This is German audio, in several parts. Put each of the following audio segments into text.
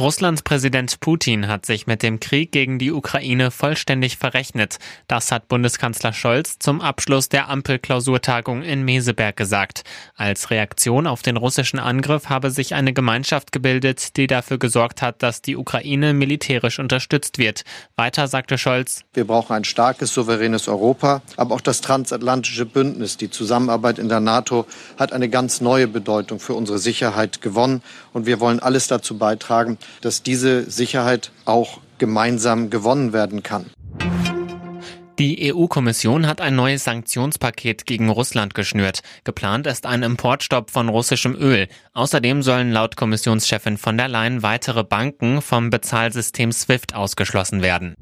Russlands Präsident Putin hat sich mit dem Krieg gegen die Ukraine vollständig verrechnet. Das hat Bundeskanzler Scholz zum Abschluss der Ampelklausurtagung in Meseberg gesagt. Als Reaktion auf den russischen Angriff habe sich eine Gemeinschaft gebildet, die dafür gesorgt hat, dass die Ukraine militärisch unterstützt wird. Weiter sagte Scholz, Wir brauchen ein starkes, souveränes Europa, aber auch das transatlantische Bündnis, die Zusammenarbeit in der NATO hat eine ganz neue Bedeutung für unsere Sicherheit gewonnen und wir wollen alles dazu beitragen, dass diese Sicherheit auch gemeinsam gewonnen werden kann. Die EU-Kommission hat ein neues Sanktionspaket gegen Russland geschnürt. Geplant ist ein Importstopp von russischem Öl. Außerdem sollen laut Kommissionschefin von der Leyen weitere Banken vom Bezahlsystem SWIFT ausgeschlossen werden.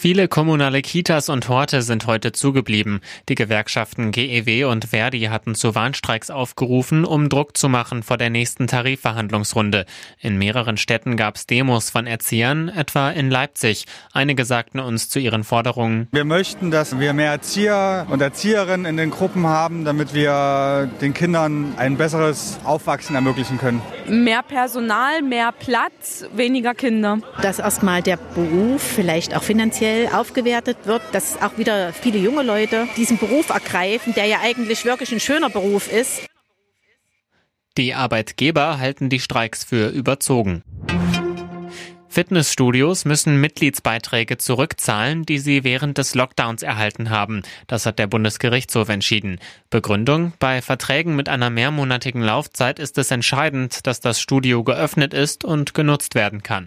Viele kommunale Kitas und Horte sind heute zugeblieben. Die Gewerkschaften GEW und Verdi hatten zu Warnstreiks aufgerufen, um Druck zu machen vor der nächsten Tarifverhandlungsrunde. In mehreren Städten gab es Demos von Erziehern, etwa in Leipzig. Einige sagten uns zu ihren Forderungen. Wir möchten, dass wir mehr Erzieher und Erzieherinnen in den Gruppen haben, damit wir den Kindern ein besseres Aufwachsen ermöglichen können. Mehr Personal, mehr Platz, weniger Kinder. Dass erstmal der Beruf vielleicht auch finanziell aufgewertet wird, dass auch wieder viele junge Leute diesen Beruf ergreifen, der ja eigentlich wirklich ein schöner Beruf ist. Die Arbeitgeber halten die Streiks für überzogen. Fitnessstudios müssen Mitgliedsbeiträge zurückzahlen, die sie während des Lockdowns erhalten haben. Das hat der Bundesgerichtshof entschieden. Begründung, bei Verträgen mit einer mehrmonatigen Laufzeit ist es entscheidend, dass das Studio geöffnet ist und genutzt werden kann.